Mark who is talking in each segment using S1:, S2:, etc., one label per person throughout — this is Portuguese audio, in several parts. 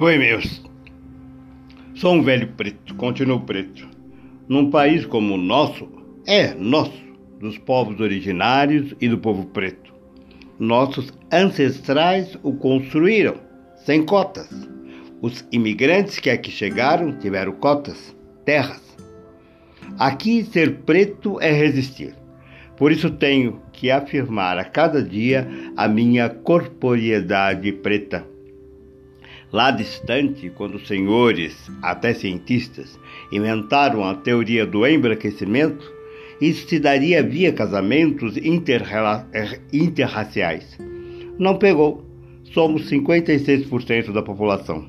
S1: Pois meus. Sou um velho preto, continuo preto. Num país como o nosso, é nosso, dos povos originários e do povo preto. Nossos ancestrais o construíram, sem cotas. Os imigrantes que aqui chegaram tiveram cotas, terras. Aqui ser preto é resistir. Por isso tenho que afirmar a cada dia a minha corporeidade preta. Lá distante, quando senhores, até cientistas, inventaram a teoria do embranquecimento, isso se daria via casamentos interraciais. Não pegou. Somos 56% da população.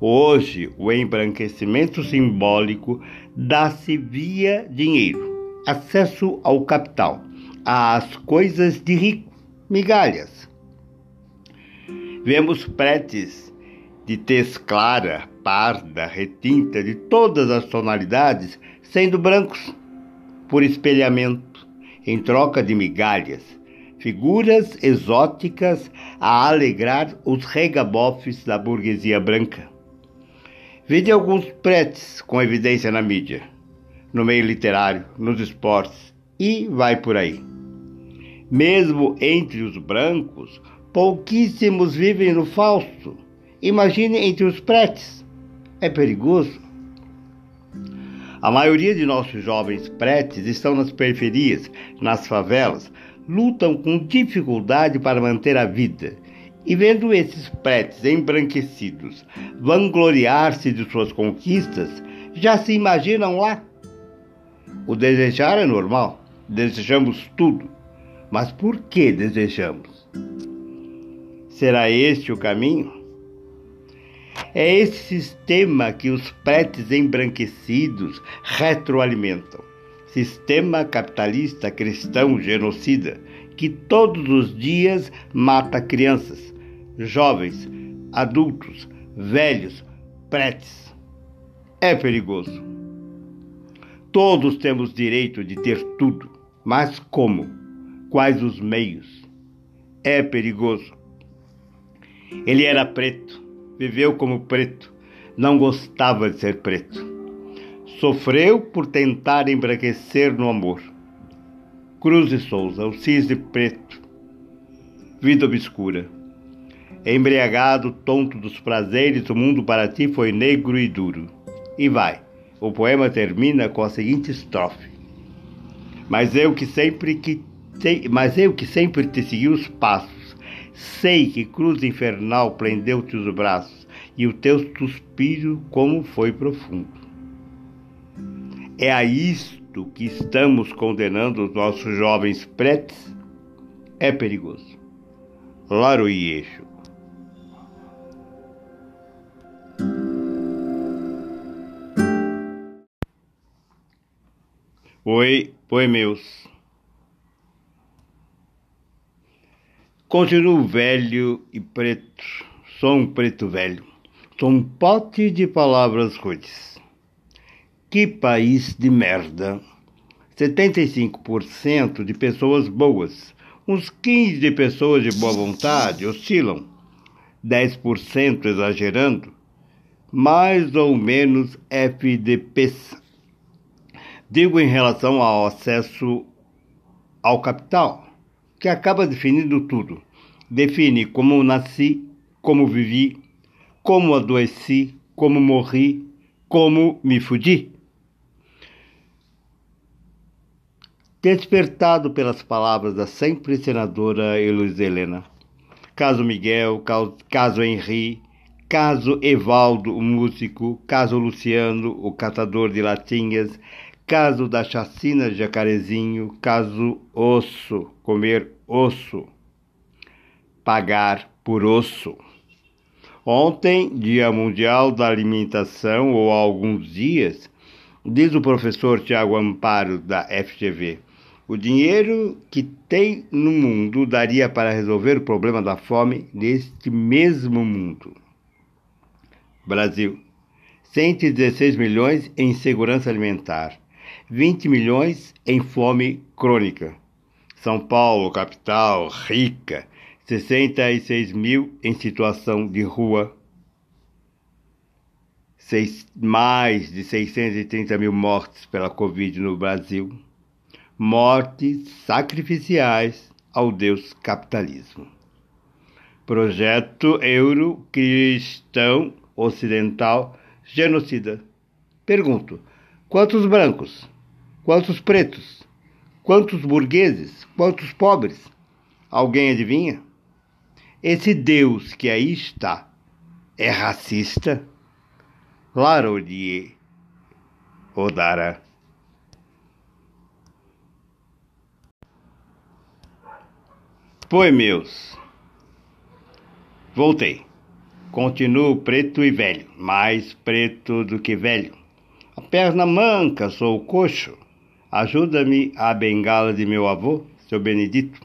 S1: Hoje, o embranquecimento simbólico dá-se via dinheiro acesso ao capital, às coisas de rico, migalhas. Vemos pretes de tez clara, parda, retinta, de todas as tonalidades, sendo brancos, por espelhamento, em troca de migalhas, figuras exóticas a alegrar os regabofes da burguesia branca. Vede alguns pretes com evidência na mídia no meio literário, nos esportes e vai por aí. Mesmo entre os brancos, pouquíssimos vivem no falso. Imagine entre os pretes. É perigoso. A maioria de nossos jovens pretes estão nas periferias, nas favelas, lutam com dificuldade para manter a vida. E vendo esses pretes embranquecidos vangloriar-se de suas conquistas, já se imaginam lá o desejar é normal, desejamos tudo. Mas por que desejamos? Será este o caminho? É esse sistema que os pretes embranquecidos retroalimentam. Sistema capitalista cristão genocida que todos os dias mata crianças, jovens, adultos, velhos, pretes. É perigoso. Todos temos direito de ter tudo, mas como? Quais os meios? É perigoso. Ele era preto, viveu como preto, não gostava de ser preto. Sofreu por tentar embranquecer no amor. Cruz e Souza, o cisne preto. Vida obscura. Embriagado, tonto dos prazeres, o mundo para ti foi negro e duro. E vai. O poema termina com a seguinte estrofe: Mas eu que sempre que te, mas eu que sempre te segui os passos, sei que cruz infernal prendeu-te os braços e o teu suspiro como foi profundo. É a isto que estamos condenando os nossos jovens pretos? É perigoso. Laroieixo. Oi, oi meus. Continuo velho e preto. Sou um preto velho. Sou um pote de palavras rudes. Que país de merda. 75% de pessoas boas. Uns 15% de pessoas de boa vontade oscilam. 10% exagerando. Mais ou menos FDPs Digo em relação ao acesso ao capital, que acaba definindo tudo. Define como nasci, como vivi, como adoeci, como morri, como me fudi. Despertado pelas palavras da sempre senadora Heloísa Helena. Caso Miguel, caso Henri, caso Evaldo, o músico, caso Luciano, o catador de latinhas, Caso da chacina de jacarezinho, caso osso, comer osso, pagar por osso. Ontem, Dia Mundial da Alimentação, ou há alguns dias, diz o professor Tiago Amparo, da FGV, o dinheiro que tem no mundo daria para resolver o problema da fome neste mesmo mundo. Brasil, 116 milhões em segurança alimentar. 20 milhões em fome crônica. São Paulo, capital, rica, 66 mil em situação de rua. seis, mais de 630 mil mortes pela Covid no Brasil, mortes sacrificiais ao Deus capitalismo. Projeto Euro Cristão Ocidental Genocida. Pergunto: quantos brancos? Quantos pretos? Quantos burgueses? Quantos pobres? Alguém adivinha? Esse Deus que aí está é racista? Larodie Odara. Pois, meus. Voltei. Continuo preto e velho, mais preto do que velho. A perna manca, sou coxo. Ajuda-me a bengala de meu avô, seu Benedito.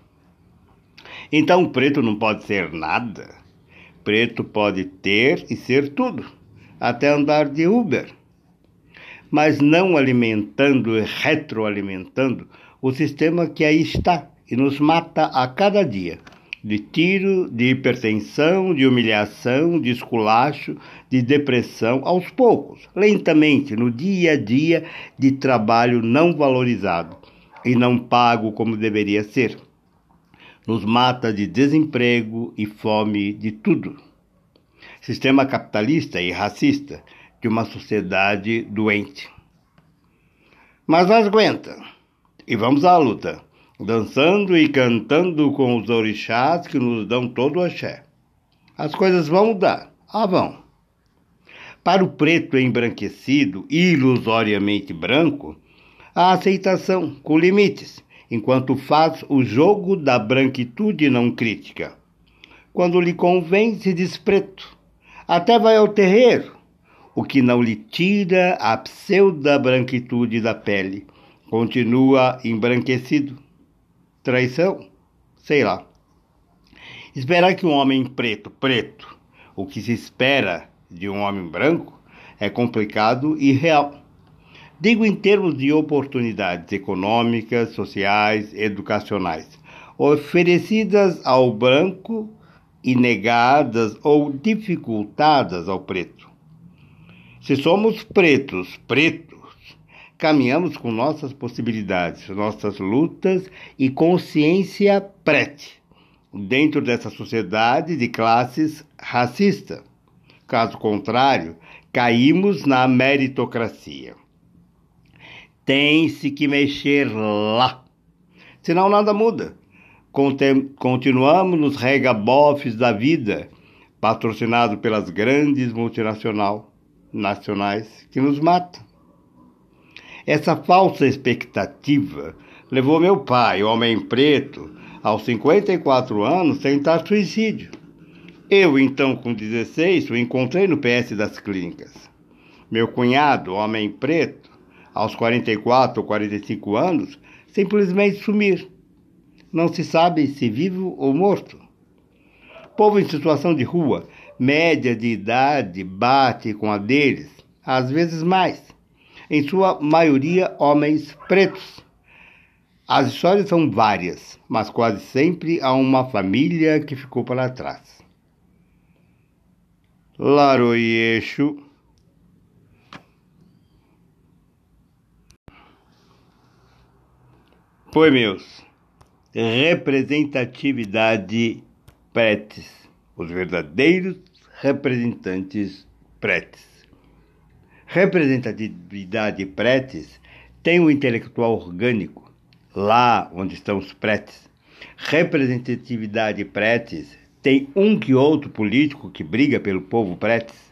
S1: Então, preto não pode ser nada. Preto pode ter e ser tudo, até andar de Uber. Mas não alimentando e retroalimentando o sistema que aí está e nos mata a cada dia de tiro, de hipertensão, de humilhação, de esculacho, de depressão, aos poucos, lentamente, no dia a dia de trabalho não valorizado e não pago como deveria ser. Nos mata de desemprego e fome de tudo. Sistema capitalista e racista de uma sociedade doente. Mas nós aguenta. E vamos à luta dançando e cantando com os orixás que nos dão todo o axé. As coisas vão mudar. Ah, vão. Para o preto embranquecido, ilusoriamente branco, a aceitação com limites, enquanto faz o jogo da branquitude não crítica. Quando lhe convém, se diz preto. Até vai ao terreiro, o que não lhe tira a pseuda branquitude da pele. Continua embranquecido Traição? Sei lá. Esperar que um homem preto, preto, o que se espera de um homem branco, é complicado e real. Digo em termos de oportunidades econômicas, sociais, educacionais, oferecidas ao branco e negadas ou dificultadas ao preto. Se somos pretos, pretos, caminhamos com nossas possibilidades, nossas lutas e consciência prete dentro dessa sociedade de classes racista. Caso contrário, caímos na meritocracia. Tem-se que mexer lá, senão nada muda. Continuamos nos regabofes da vida, patrocinado pelas grandes multinacionais nacionais que nos matam. Essa falsa expectativa levou meu pai, homem preto, aos 54 anos, tentar suicídio. Eu, então, com 16, o encontrei no PS das clínicas. Meu cunhado, homem preto, aos 44 ou 45 anos, simplesmente sumir. Não se sabe se vivo ou morto. Povo em situação de rua, média de idade, bate com a deles, às vezes mais em sua maioria homens pretos. As histórias são várias, mas quase sempre há uma família que ficou para trás. Laroyeixo. Meus, representatividade pretes, os verdadeiros representantes pretes. Representatividade pretes tem um intelectual orgânico, lá onde estão os pretes. Representatividade pretes tem um que outro político que briga pelo povo pretes.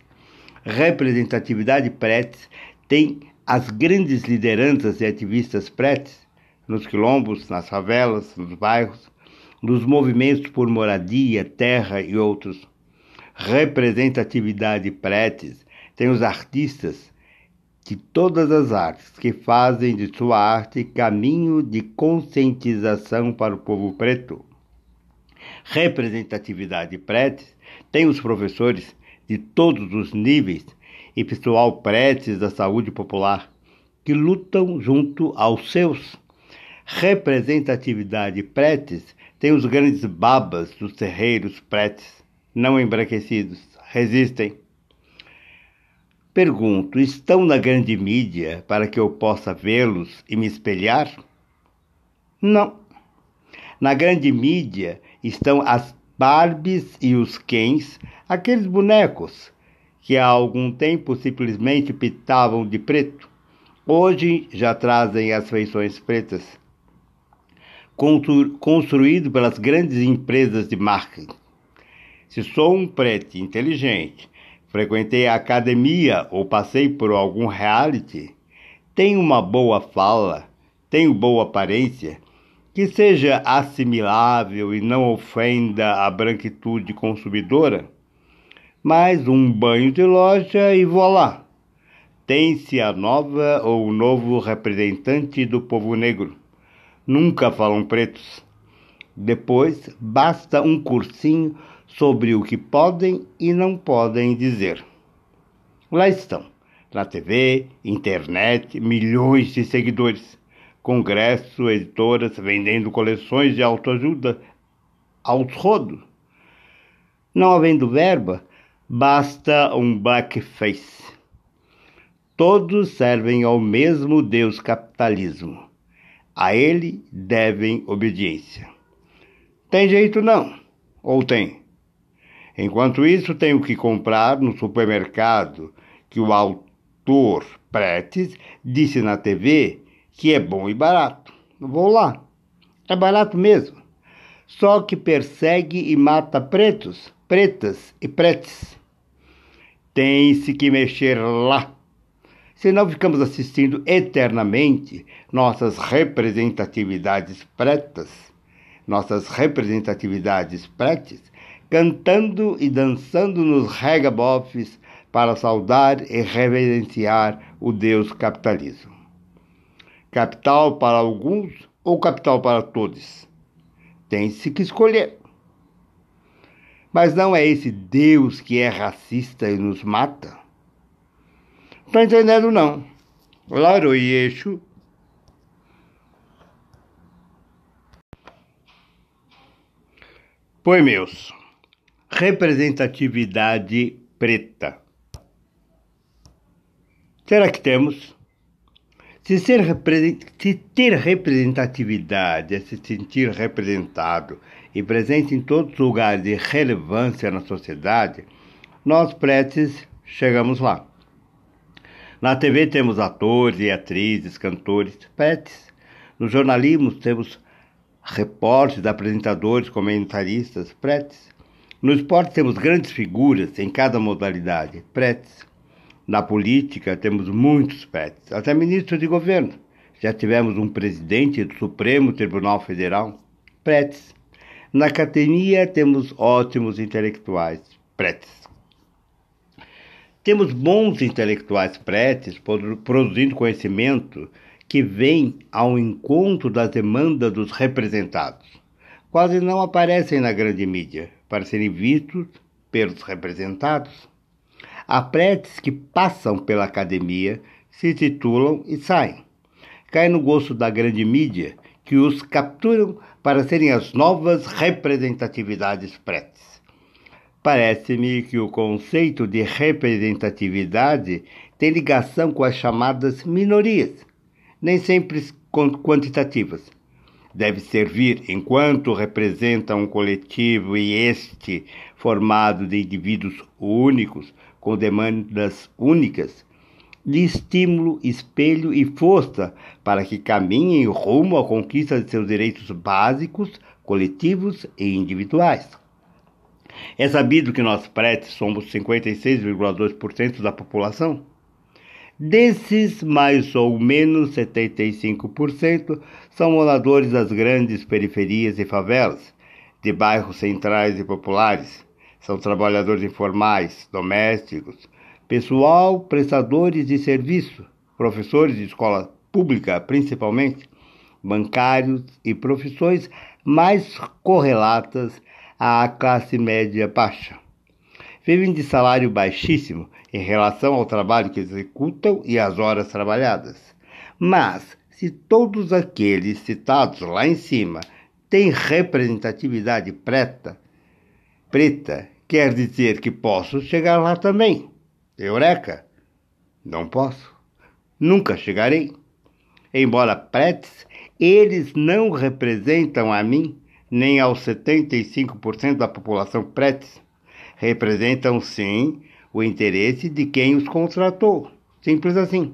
S1: Representatividade pretes tem as grandes lideranças e ativistas pretes nos quilombos, nas favelas, nos bairros, nos movimentos por moradia, terra e outros. Representatividade pretes tem os artistas de todas as artes que fazem de sua arte caminho de conscientização para o povo preto. Representatividade pretes tem os professores de todos os níveis e pessoal pretes da saúde popular que lutam junto aos seus. Representatividade pretes tem os grandes babas dos terreiros pretes, não embranquecidos, resistem Pergunto: estão na grande mídia para que eu possa vê-los e me espelhar? Não. Na grande mídia estão as Barbies e os Kens, aqueles bonecos que há algum tempo simplesmente pitavam de preto. Hoje já trazem as feições pretas. Construído pelas grandes empresas de marketing. Se sou um preto inteligente frequentei a academia ou passei por algum reality, tenho uma boa fala, tenho boa aparência, que seja assimilável e não ofenda a branquitude consumidora, mais um banho de loja e vou lá. Tem-se a nova ou o novo representante do povo negro. Nunca falam pretos. Depois, basta um cursinho sobre o que podem e não podem dizer. Lá estão, na TV, internet, milhões de seguidores, congresso, editoras vendendo coleções de autoajuda aos rodos. Não havendo verba, basta um blackface. Todos servem ao mesmo Deus capitalismo. A ele devem obediência. Tem jeito não? Ou tem? Enquanto isso, tenho que comprar no supermercado que o autor Pretes disse na TV que é bom e barato. Vou lá. É barato mesmo. Só que persegue e mata pretos, pretas e pretes. Tem-se que mexer lá. Senão ficamos assistindo eternamente nossas representatividades pretas, nossas representatividades pretes cantando e dançando nos regabofes para saudar e reverenciar o Deus capitalismo. Capital para alguns ou capital para todos? Tem-se que escolher. Mas não é esse Deus que é racista e nos mata? Estou entendendo, não. Laro e. Pois meus. Representatividade preta. Será que temos? Se, ser se ter representatividade é se sentir representado e presente em todos os lugares de relevância na sociedade, nós pretes chegamos lá. Na TV temos atores e atrizes, cantores pretes. No jornalismo temos repórteres, apresentadores, comentaristas pretes. No esporte temos grandes figuras em cada modalidade, pretes. Na política temos muitos pretes, até ministros de governo. Já tivemos um presidente do Supremo Tribunal Federal, pretes. Na academia temos ótimos intelectuais, pretes. Temos bons intelectuais pretes produzindo conhecimento que vem ao encontro das demandas dos representados. Quase não aparecem na grande mídia, para serem vistos pelos representados. Há pretes que passam pela academia, se titulam e saem. Caem no gosto da grande mídia, que os capturam para serem as novas representatividades pretes. Parece-me que o conceito de representatividade tem ligação com as chamadas minorias, nem sempre quantitativas, deve servir, enquanto representa um coletivo e este formado de indivíduos únicos, com demandas únicas, de estímulo, espelho e força para que caminhem rumo à conquista de seus direitos básicos, coletivos e individuais. É sabido que nós pretos somos 56,2% da população. Desses, mais ou menos 75% são moradores das grandes periferias e favelas, de bairros centrais e populares. São trabalhadores informais, domésticos, pessoal prestadores de serviço, professores de escola pública principalmente, bancários e profissões mais correlatas à classe média baixa. Vivem de salário baixíssimo em relação ao trabalho que executam e às horas trabalhadas. Mas, se todos aqueles citados lá em cima têm representatividade preta, preta quer dizer que posso chegar lá também. Eureka! Não posso. Nunca chegarei. Embora pretes, eles não representam a mim, nem aos 75% da população pretes. Representam, sim, o interesse de quem os contratou. Simples assim.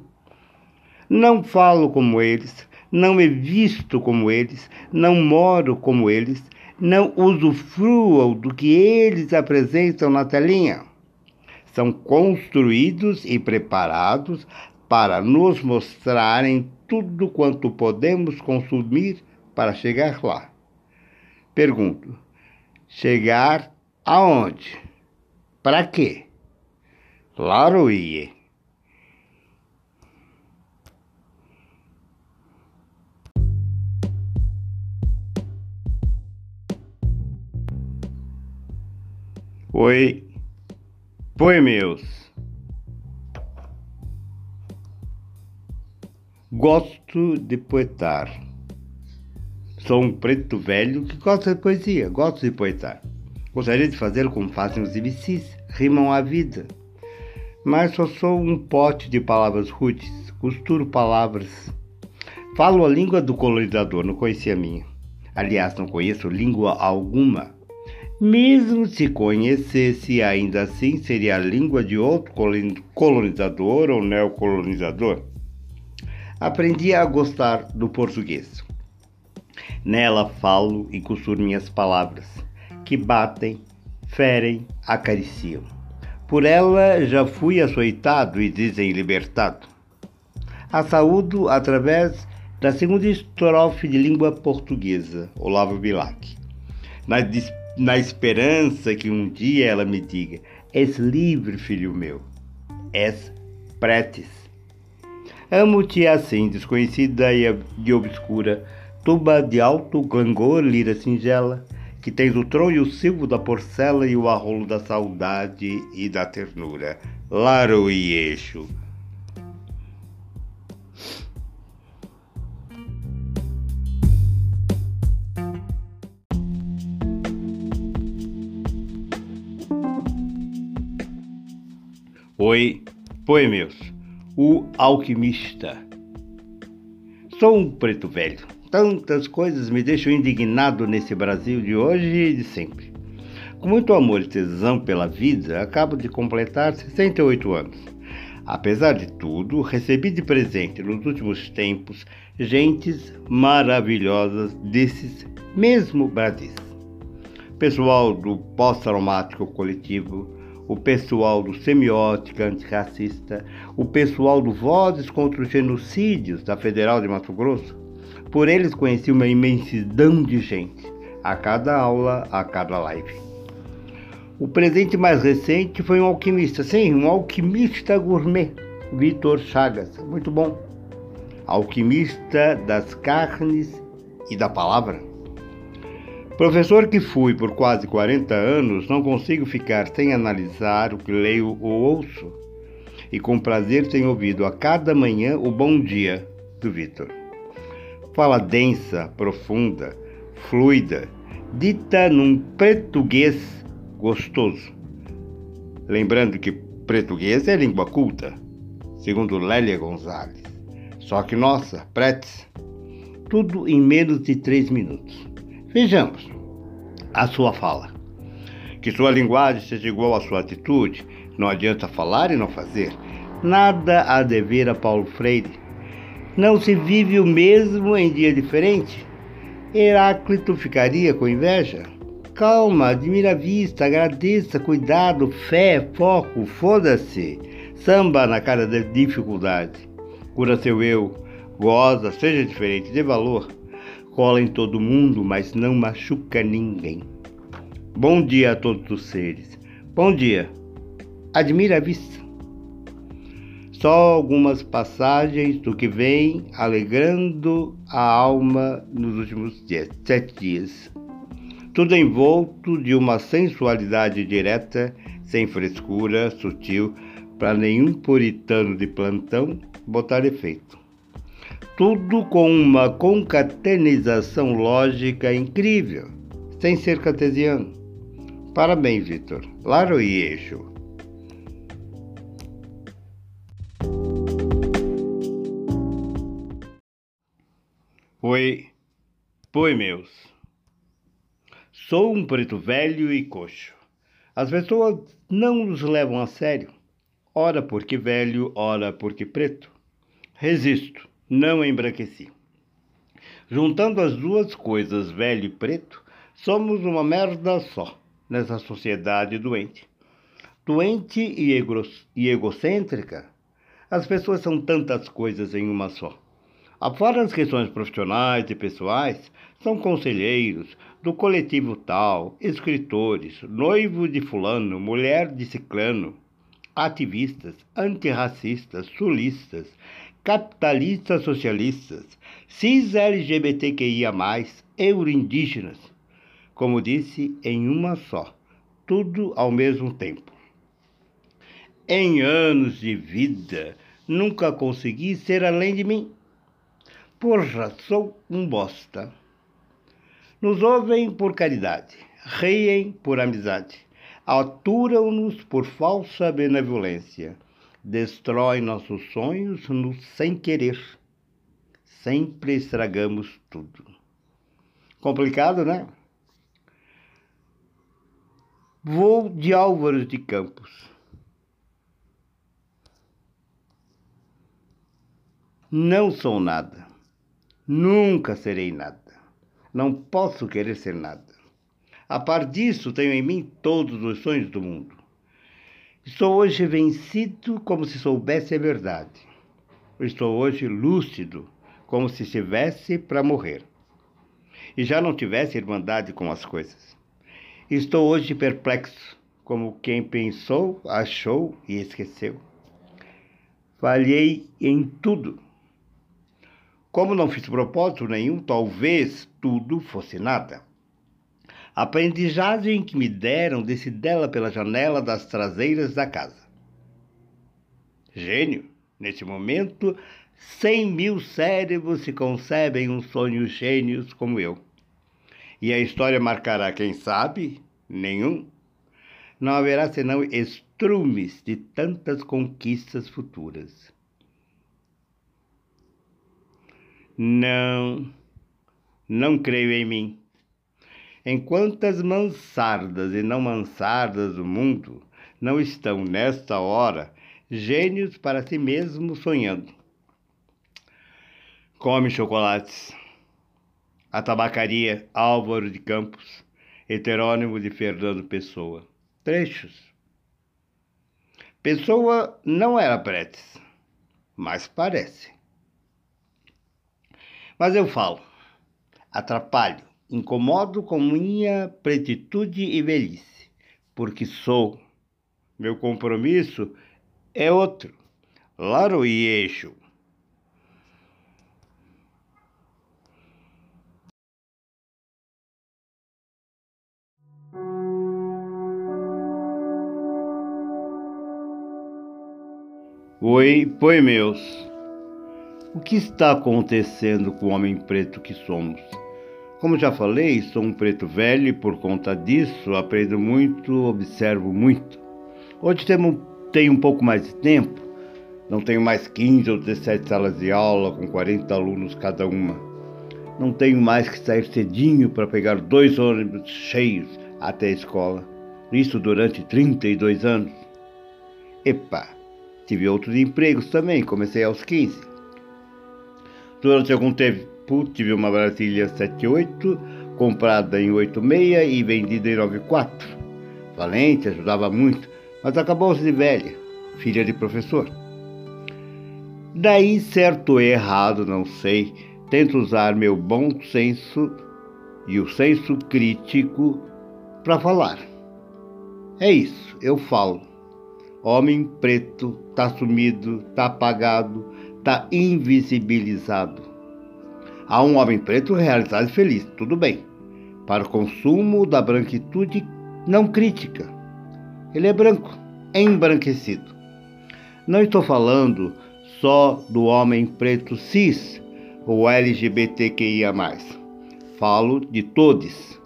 S1: Não falo como eles, não me visto como eles, não moro como eles, não usufruam do que eles apresentam na telinha. São construídos e preparados para nos mostrarem tudo quanto podemos consumir para chegar lá. Pergunto: chegar aonde? Para quê? Laroie. Oi, oi meus. Gosto de poetar. Sou um preto velho que gosta de poesia, gosto de poetar. Gostaria de fazer como fazem os imbecis, rimam a vida. Mas só sou um pote de palavras rudes, costuro palavras. Falo a língua do colonizador, não conhecia a minha. Aliás, não conheço língua alguma mesmo se conhecesse, ainda assim seria a língua de outro colonizador ou neocolonizador. Aprendi a gostar do português. Nela falo e costuro minhas palavras, que batem, ferem, acariciam. Por ela já fui açoitado e dizem libertado. A saúdo através da segunda estrofe de língua portuguesa, Olavo Bilac. Na na esperança que um dia ela me diga: És livre, filho meu, és pretes. Amo-te assim, desconhecida e obscura, tuba de alto clangor, lira singela, que tens o tron e o silvo da porcela e o arrolo da saudade e da ternura. Laro e eixo. Oi, poemeus, o alquimista. Sou um preto velho. Tantas coisas me deixam indignado nesse Brasil de hoje e de sempre. Com muito amor e tesão pela vida, acabo de completar 68 anos. Apesar de tudo, recebi de presente nos últimos tempos gentes maravilhosas desses mesmo Brasis. Pessoal do pós-traumático coletivo, o pessoal do Semiótica Antirracista, o pessoal do Vozes contra os Genocídios da Federal de Mato Grosso. Por eles conheci uma imensidão de gente, a cada aula, a cada live. O presente mais recente foi um alquimista, sim, um alquimista gourmet, Vitor Chagas, muito bom. Alquimista das carnes e da palavra. Professor que fui por quase 40 anos, não consigo ficar sem analisar o que leio ou ouço. E com prazer tenho ouvido a cada manhã o bom dia do Vitor. Fala densa, profunda, fluida, dita num português gostoso. Lembrando que português é língua culta, segundo Lélia Gonzalez. Só que nossa, pretes, tudo em menos de três minutos. Vejamos a sua fala. Que sua linguagem seja igual à sua atitude. Não adianta falar e não fazer. Nada a dever a Paulo Freire. Não se vive o mesmo em dia diferente. Heráclito ficaria com inveja? Calma, admira a vista, agradeça, cuidado, fé, foco, foda-se. Samba na cara da dificuldade. Cura seu eu, goza, seja diferente, dê valor cola em todo mundo, mas não machuca ninguém. Bom dia a todos os seres. Bom dia. Admira a vista. Só algumas passagens do que vem alegrando a alma nos últimos dias, sete dias. Tudo envolto de uma sensualidade direta, sem frescura, sutil, para nenhum puritano de plantão botar efeito tudo com uma concatenação lógica incrível, sem ser cartesiano. Parabéns, Vitor. Laro e eixo. Oi, pois meus. Sou um preto velho e coxo. As pessoas não nos levam a sério. Ora porque velho, ora porque preto. Resisto, não embranqueci. Juntando as duas coisas, velho e preto, somos uma merda só nessa sociedade doente. Doente e egocêntrica, as pessoas são tantas coisas em uma só. Afora as questões profissionais e pessoais, são conselheiros do coletivo tal, escritores, noivo de fulano, mulher de ciclano, ativistas, antirracistas, sulistas, capitalistas socialistas, cis LGBTQIA+, euroindígenas, como disse, em uma só, tudo ao mesmo tempo. Em anos de vida, nunca consegui ser além de mim Porra, sou um bosta. Nos ouvem por caridade, riem por amizade, aturam-nos por falsa benevolência, destroem nossos sonhos no sem querer. Sempre estragamos tudo. Complicado, né? Vou de Álvares de Campos. Não sou nada. Nunca serei nada. Não posso querer ser nada. A par disso, tenho em mim todos os sonhos do mundo. Estou hoje vencido como se soubesse a verdade. Estou hoje lúcido, como se estivesse para morrer. E já não tivesse irmandade com as coisas. Estou hoje perplexo, como quem pensou, achou e esqueceu. Falhei em tudo como não fiz propósito nenhum, talvez tudo fosse nada. A aprendizagem que me deram desci dela pela janela das traseiras da casa. Gênio, nesse momento, cem mil cérebros se concebem um sonho gênios como eu. E a história marcará, quem sabe, nenhum. Não haverá senão estrumes de tantas conquistas futuras. Não, não creio em mim. Em quantas mansardas e não mansardas do mundo não estão, nesta hora, gênios para si mesmos sonhando? Come chocolates. A tabacaria Álvaro de Campos, heterônimo de Fernando Pessoa. Trechos. Pessoa não era pretes, mas parece. Mas eu falo, atrapalho, incomodo com minha pretitude e velhice, porque sou. Meu compromisso é outro, laro e eixo. Oi, pois meus. O que está acontecendo com o homem preto que somos? Como já falei, sou um preto velho e por conta disso aprendo muito, observo muito. Hoje tenho um pouco mais de tempo, não tenho mais 15 ou 17 salas de aula com 40 alunos cada uma. Não tenho mais que sair cedinho para pegar dois ônibus cheios até a escola. Isso durante 32 anos. Epa, tive outros empregos também, comecei aos 15. Durante algum tempo tive uma Brasília 78, comprada em 86 e vendida em 94. Valente, ajudava muito, mas acabou-se de velha, filha de professor. Daí, certo ou errado, não sei, tento usar meu bom senso e o senso crítico para falar. É isso, eu falo. Homem preto tá sumido, tá apagado, está invisibilizado. Há um homem preto realizado e feliz, tudo bem, para o consumo da branquitude não crítica. Ele é branco, embranquecido. Não estou falando só do homem preto cis ou LGBTQIA. Falo de todos.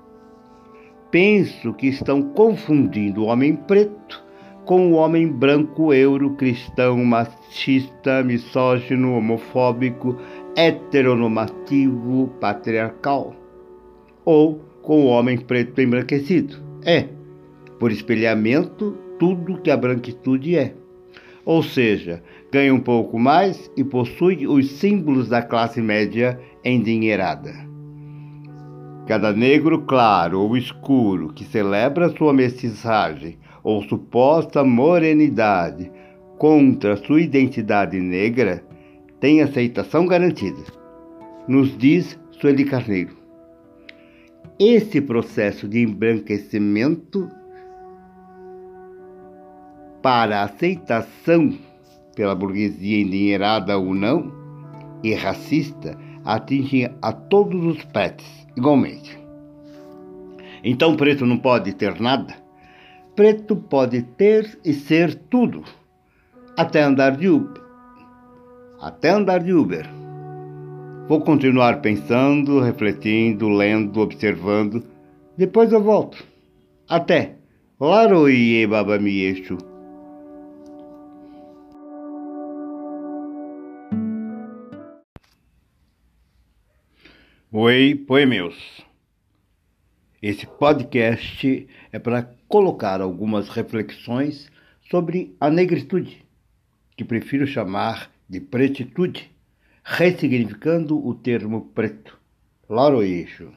S1: Penso que estão confundindo o homem preto com o homem branco euro-cristão, machista, misógino, homofóbico, heteronormativo patriarcal ou com o homem preto embranquecido. É, por espelhamento, tudo que a branquitude é. Ou seja, ganha um pouco mais e possui os símbolos da classe média endinheirada. Cada negro claro ou escuro que celebra sua mestiçagem ou suposta morenidade contra sua identidade negra tem aceitação garantida, nos diz Sueli Carneiro. Esse processo de embranquecimento para aceitação pela burguesia endinheirada ou não e racista atinge a todos os pretos igualmente. Então preto não pode ter nada? Preto pode ter e ser tudo, até andar de Uber. Até andar de Uber. Vou continuar pensando, refletindo, lendo, observando. Depois eu volto. Até. Laroie babamiexo. Oi, poemeus. Esse podcast é para colocar algumas reflexões sobre a negritude, que prefiro chamar de pretitude, ressignificando o termo preto. Laroeixo.